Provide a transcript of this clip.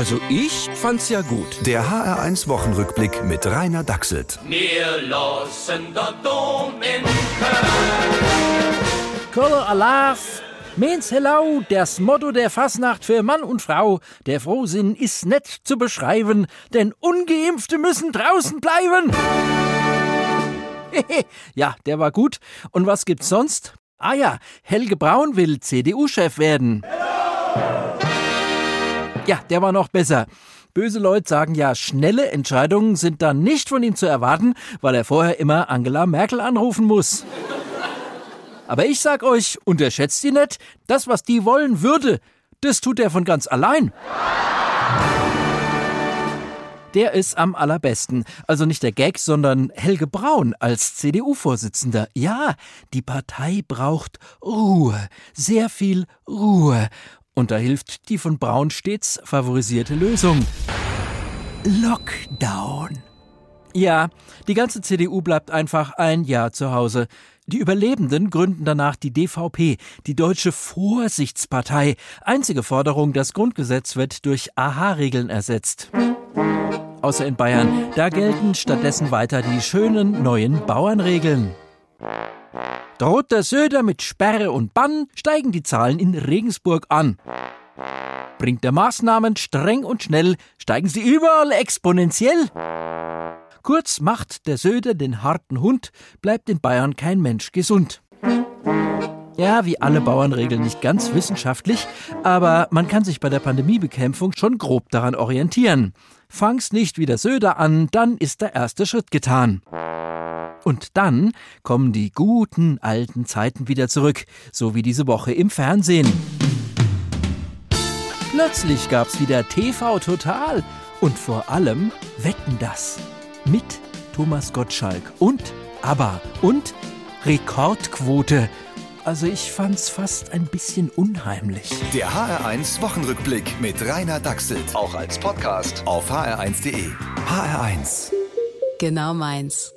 Also ich fand's ja gut. Der HR1 Wochenrückblick mit Rainer Dachselt. Wir lassen der Dom in Koller Alaf, Mens Hello, das Motto der Fasnacht für Mann und Frau. Der Frohsinn ist nett zu beschreiben, denn Ungeimpfte müssen draußen bleiben. ja, der war gut. Und was gibt's sonst? Ah ja, Helge Braun will CDU-Chef werden. Ja, der war noch besser. Böse Leute sagen ja, schnelle Entscheidungen sind dann nicht von ihm zu erwarten, weil er vorher immer Angela Merkel anrufen muss. Aber ich sag euch, unterschätzt die nicht, das, was die wollen würde, das tut er von ganz allein. Der ist am allerbesten. Also nicht der Gag, sondern Helge Braun als CDU-Vorsitzender. Ja, die Partei braucht Ruhe. Sehr viel Ruhe. Und da hilft die von Braun stets favorisierte Lösung. Lockdown. Ja, die ganze CDU bleibt einfach ein Jahr zu Hause. Die Überlebenden gründen danach die DVP, die Deutsche Vorsichtspartei. Einzige Forderung, das Grundgesetz wird durch AHA-Regeln ersetzt. Außer in Bayern, da gelten stattdessen weiter die schönen neuen Bauernregeln. Droht der Söder mit Sperre und Bann, steigen die Zahlen in Regensburg an. Bringt der Maßnahmen streng und schnell, steigen sie überall exponentiell. Kurz macht der Söder den harten Hund, bleibt in Bayern kein Mensch gesund. Ja, wie alle Bauernregeln nicht ganz wissenschaftlich, aber man kann sich bei der Pandemiebekämpfung schon grob daran orientieren. Fang's nicht wie der Söder an, dann ist der erste Schritt getan. Und dann kommen die guten alten Zeiten wieder zurück, so wie diese Woche im Fernsehen. Plötzlich gab's wieder TV Total und vor allem Wetten das mit Thomas Gottschalk und ABBA und Rekordquote. Also ich fand's fast ein bisschen unheimlich. Der HR1 Wochenrückblick mit Rainer Dachselt. Auch als Podcast auf hr1.de. HR1. Genau meins.